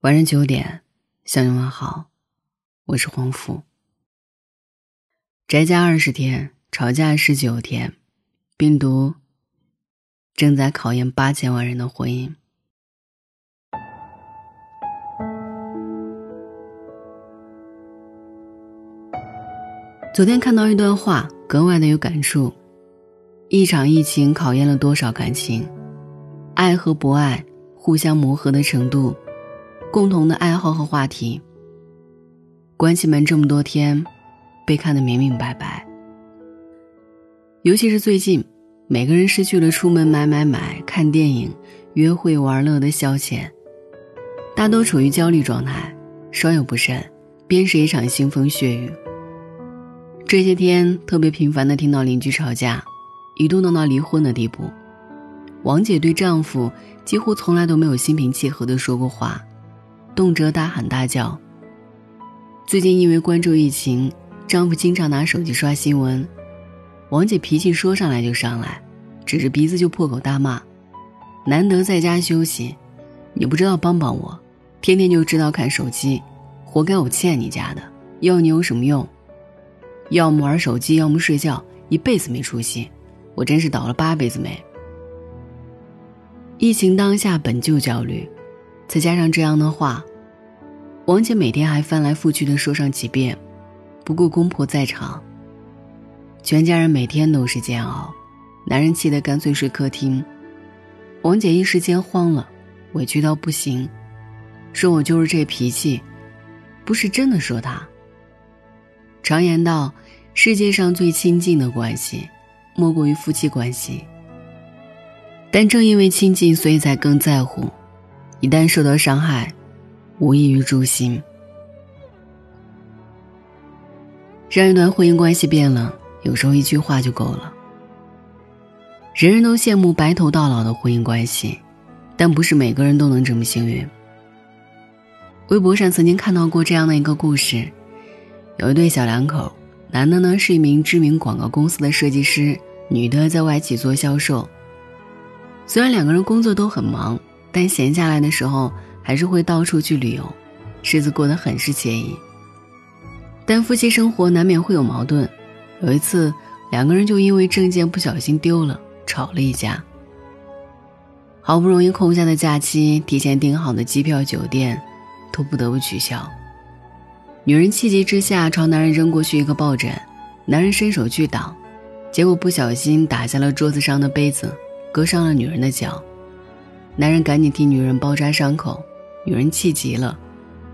晚上九点，向你问好，我是黄甫。宅家二十天，吵架十九天，病毒正在考验八千万人的婚姻。昨天看到一段话，格外的有感触。一场疫情考验了多少感情，爱和不爱，互相磨合的程度。共同的爱好和话题，关系们这么多天，被看得明明白白。尤其是最近，每个人失去了出门买买买、看电影、约会玩乐的消遣，大都处于焦虑状态，稍有不慎，便是一场腥风血雨。这些天特别频繁的听到邻居吵架，一度闹到离婚的地步。王姐对丈夫几乎从来都没有心平气和的说过话。动辄大喊大叫。最近因为关注疫情，丈夫经常拿手机刷新闻，王姐脾气说上来就上来，指着鼻子就破口大骂：“难得在家休息，你不知道帮帮我，天天就知道看手机，活该我欠你家的，要你有什么用？要么玩手机，要么睡觉，一辈子没出息，我真是倒了八辈子霉。”疫情当下本就焦虑。再加上这样的话，王姐每天还翻来覆去的说上几遍，不顾公婆在场。全家人每天都是煎熬，男人气得干脆睡客厅。王姐一时间慌了，委屈到不行，说我就是这脾气，不是真的说他。常言道，世界上最亲近的关系，莫过于夫妻关系。但正因为亲近，所以才更在乎。一旦受到伤害，无异于诛心。让一段婚姻关系变了，有时候一句话就够了。人人都羡慕白头到老的婚姻关系，但不是每个人都能这么幸运。微博上曾经看到过这样的一个故事：有一对小两口，男的呢是一名知名广告公司的设计师，女的在外企做销售。虽然两个人工作都很忙。但闲下来的时候，还是会到处去旅游，日子过得很是惬意。但夫妻生活难免会有矛盾，有一次，两个人就因为证件不小心丢了，吵了一架。好不容易空下的假期，提前订好的机票、酒店，都不得不取消。女人气急之下朝男人扔过去一个抱枕，男人伸手去挡，结果不小心打下了桌子上的杯子，割伤了女人的脚。男人赶紧替女人包扎伤口，女人气急了，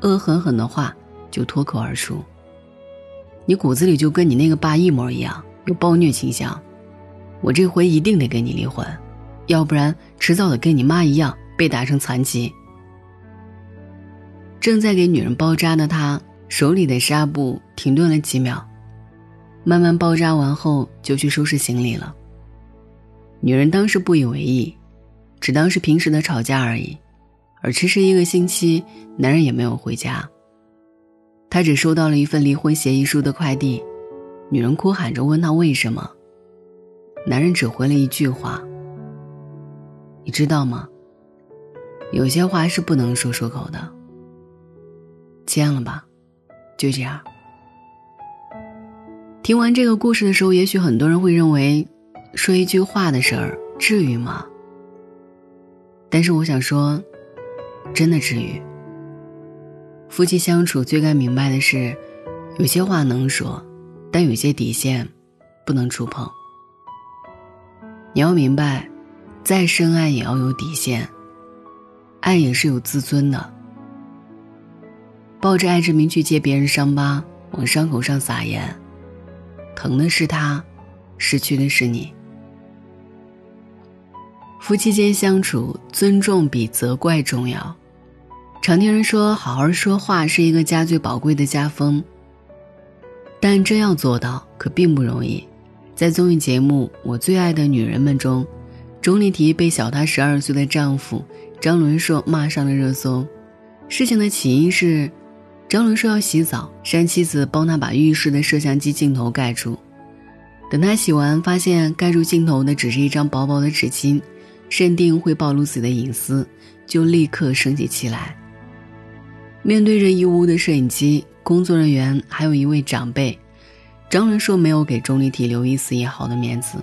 恶狠狠的话就脱口而出：“你骨子里就跟你那个爸一模一样，有暴虐倾向，我这回一定得跟你离婚，要不然迟早得跟你妈一样被打成残疾。”正在给女人包扎的他手里的纱布停顿了几秒，慢慢包扎完后就去收拾行李了。女人当时不以为意。只当是平时的吵架而已，而迟迟一个星期，男人也没有回家。他只收到了一份离婚协议书的快递，女人哭喊着问他为什么，男人只回了一句话：“你知道吗？有些话是不能说出口的。签了吧，就这样。”听完这个故事的时候，也许很多人会认为，说一句话的事儿，至于吗？但是我想说，真的治愈。夫妻相处最该明白的是，有些话能说，但有些底线不能触碰。你要明白，再深爱也要有底线，爱也是有自尊的。抱着爱之名去揭别人伤疤，往伤口上撒盐，疼的是他，失去的是你。夫妻间相处，尊重比责怪重要。常听人说，好好说话是一个家最宝贵的家风。但真要做到，可并不容易。在综艺节目《我最爱的女人们》中，钟丽缇被小她十二岁的丈夫张伦硕骂上了热搜。事情的起因是，张伦硕要洗澡，让妻子帮他把浴室的摄像机镜头盖住。等他洗完，发现盖住镜头的只是一张薄薄的纸巾。认定会暴露自己的隐私，就立刻生起来。面对着一屋的摄影机，工作人员还有一位长辈，张伦硕没有给钟丽缇留一丝一毫的面子，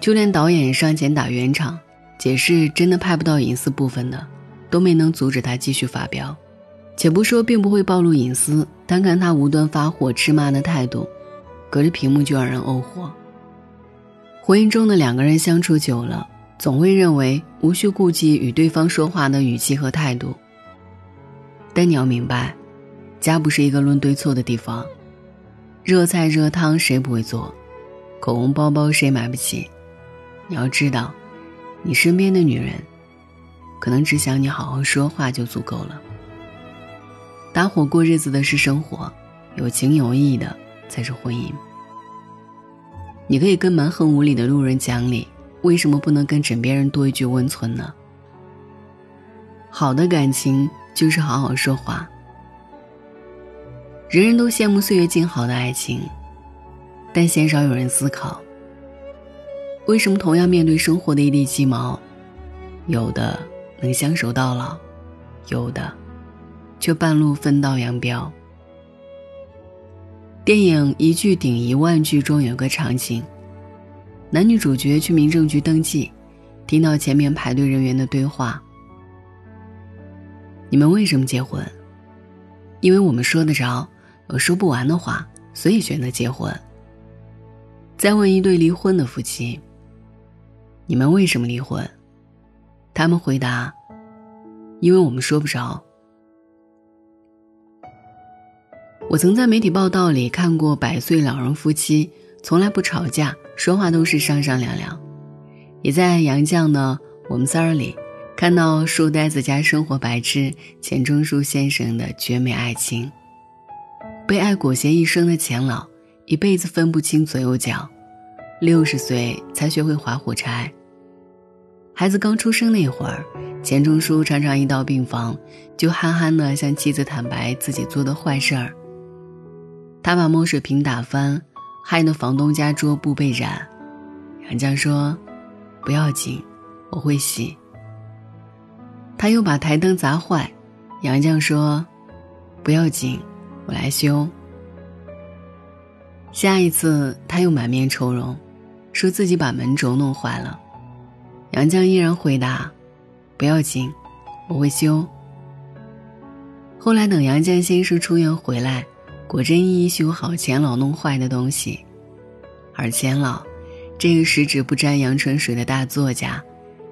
就连导演上前打圆场，解释真的拍不到隐私部分的，都没能阻止他继续发飙。且不说并不会暴露隐私，单看他无端发火斥骂的态度，隔着屏幕就让人怄火。婚姻中的两个人相处久了，总会认为无需顾忌与对方说话的语气和态度。但你要明白，家不是一个论对错的地方。热菜热汤谁不会做？口红包包谁买不起？你要知道，你身边的女人，可能只想你好好说话就足够了。搭伙过日子的是生活，有情有义的才是婚姻。你可以跟蛮横无理的路人讲理，为什么不能跟枕边人多一句温存呢？好的感情。就是好好说话。人人都羡慕岁月静好的爱情，但鲜少有人思考：为什么同样面对生活的一地鸡毛，有的能相守到老，有的却半路分道扬镳？电影《一句顶一万句》中有个场景，男女主角去民政局登记，听到前面排队人员的对话。你们为什么结婚？因为我们说得着，有说不完的话，所以选择结婚。再问一对离婚的夫妻：你们为什么离婚？他们回答：因为我们说不着。我曾在媒体报道里看过百岁老人夫妻从来不吵架，说话都是商商量量，也在杨绛的《我们仨儿》里。看到书呆子家生活白痴钱钟书先生的绝美爱情，被爱裹挟一生的钱老，一辈子分不清左右脚，六十岁才学会划火柴。孩子刚出生那会儿，钱钟书常常一到病房，就憨憨的向妻子坦白自己做的坏事儿。他把墨水瓶打翻，害得房东家桌布被染。杨绛说：“不要紧，我会洗。”他又把台灯砸坏，杨绛说：“不要紧，我来修。”下一次他又满面愁容，说自己把门轴弄坏了，杨绛依然回答：“不要紧，我会修。”后来等杨绛先生出院回来，果真一一修好钱老弄坏的东西，而钱老，这个十指不沾阳春水的大作家，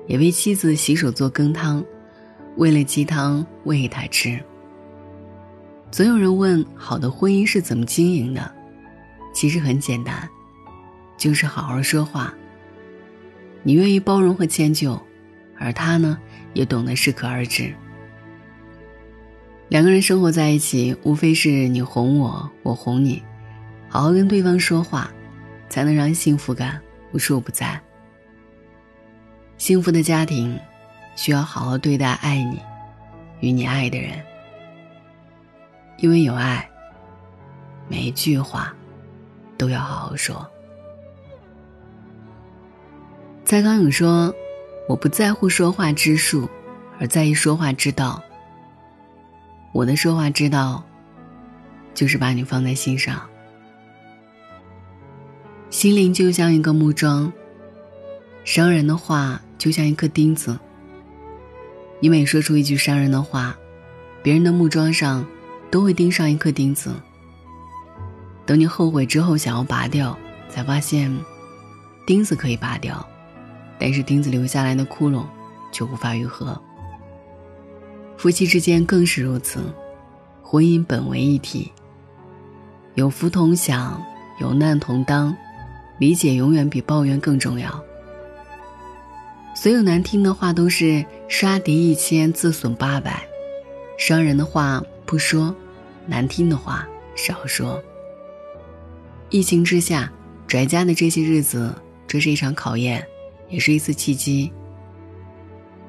也为妻子洗手做羹汤。为了鸡汤喂他吃。总有人问：好的婚姻是怎么经营的？其实很简单，就是好好说话。你愿意包容和迁就，而他呢，也懂得适可而止。两个人生活在一起，无非是你哄我，我哄你，好好跟对方说话，才能让幸福感无处不在。幸福的家庭。需要好好对待爱你与你爱的人，因为有爱，每一句话都要好好说。蔡康永说：“我不在乎说话之术，而在意说话之道。我的说话之道，就是把你放在心上。心灵就像一个木桩，伤人的话就像一颗钉子。”你每说出一句伤人的话，别人的木桩上都会钉上一颗钉子。等你后悔之后想要拔掉，才发现钉子可以拔掉，但是钉子留下来的窟窿却无法愈合。夫妻之间更是如此，婚姻本为一体，有福同享，有难同当，理解永远比抱怨更重要。所有难听的话都是杀敌一千，自损八百，伤人的话不说，难听的话少说。疫情之下，宅家的这些日子，这是一场考验，也是一次契机。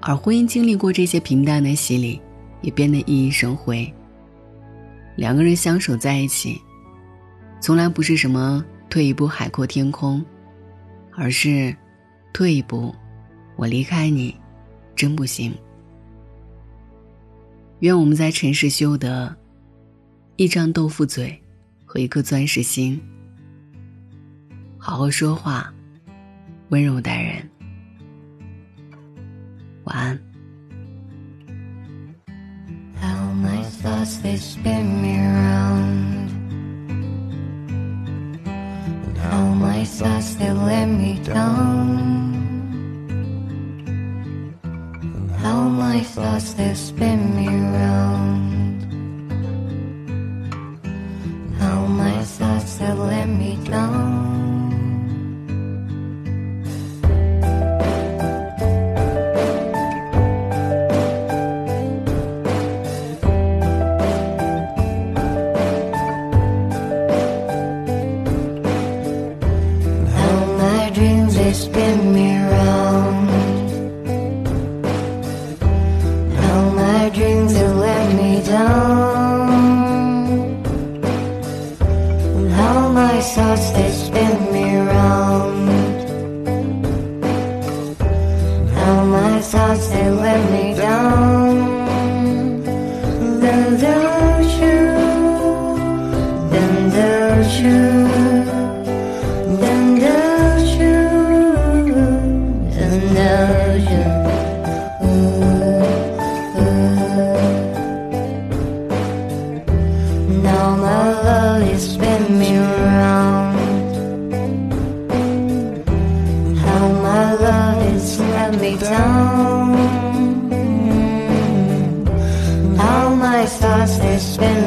而婚姻经历过这些平淡的洗礼，也变得熠熠生辉。两个人相守在一起，从来不是什么退一步海阔天空，而是退一步。我离开你，真不行。愿我们在尘世修得一张豆腐嘴和一颗钻石心，好好说话，温柔待人。晚安。they spin me round And how my thoughts they let me down. And how my thoughts they spin me round how my thoughts they let me down. They spin me round. How my dreams they let me down. How my thoughts they spin me round. How my thoughts they let me down. Then don't you, then don't you, past this been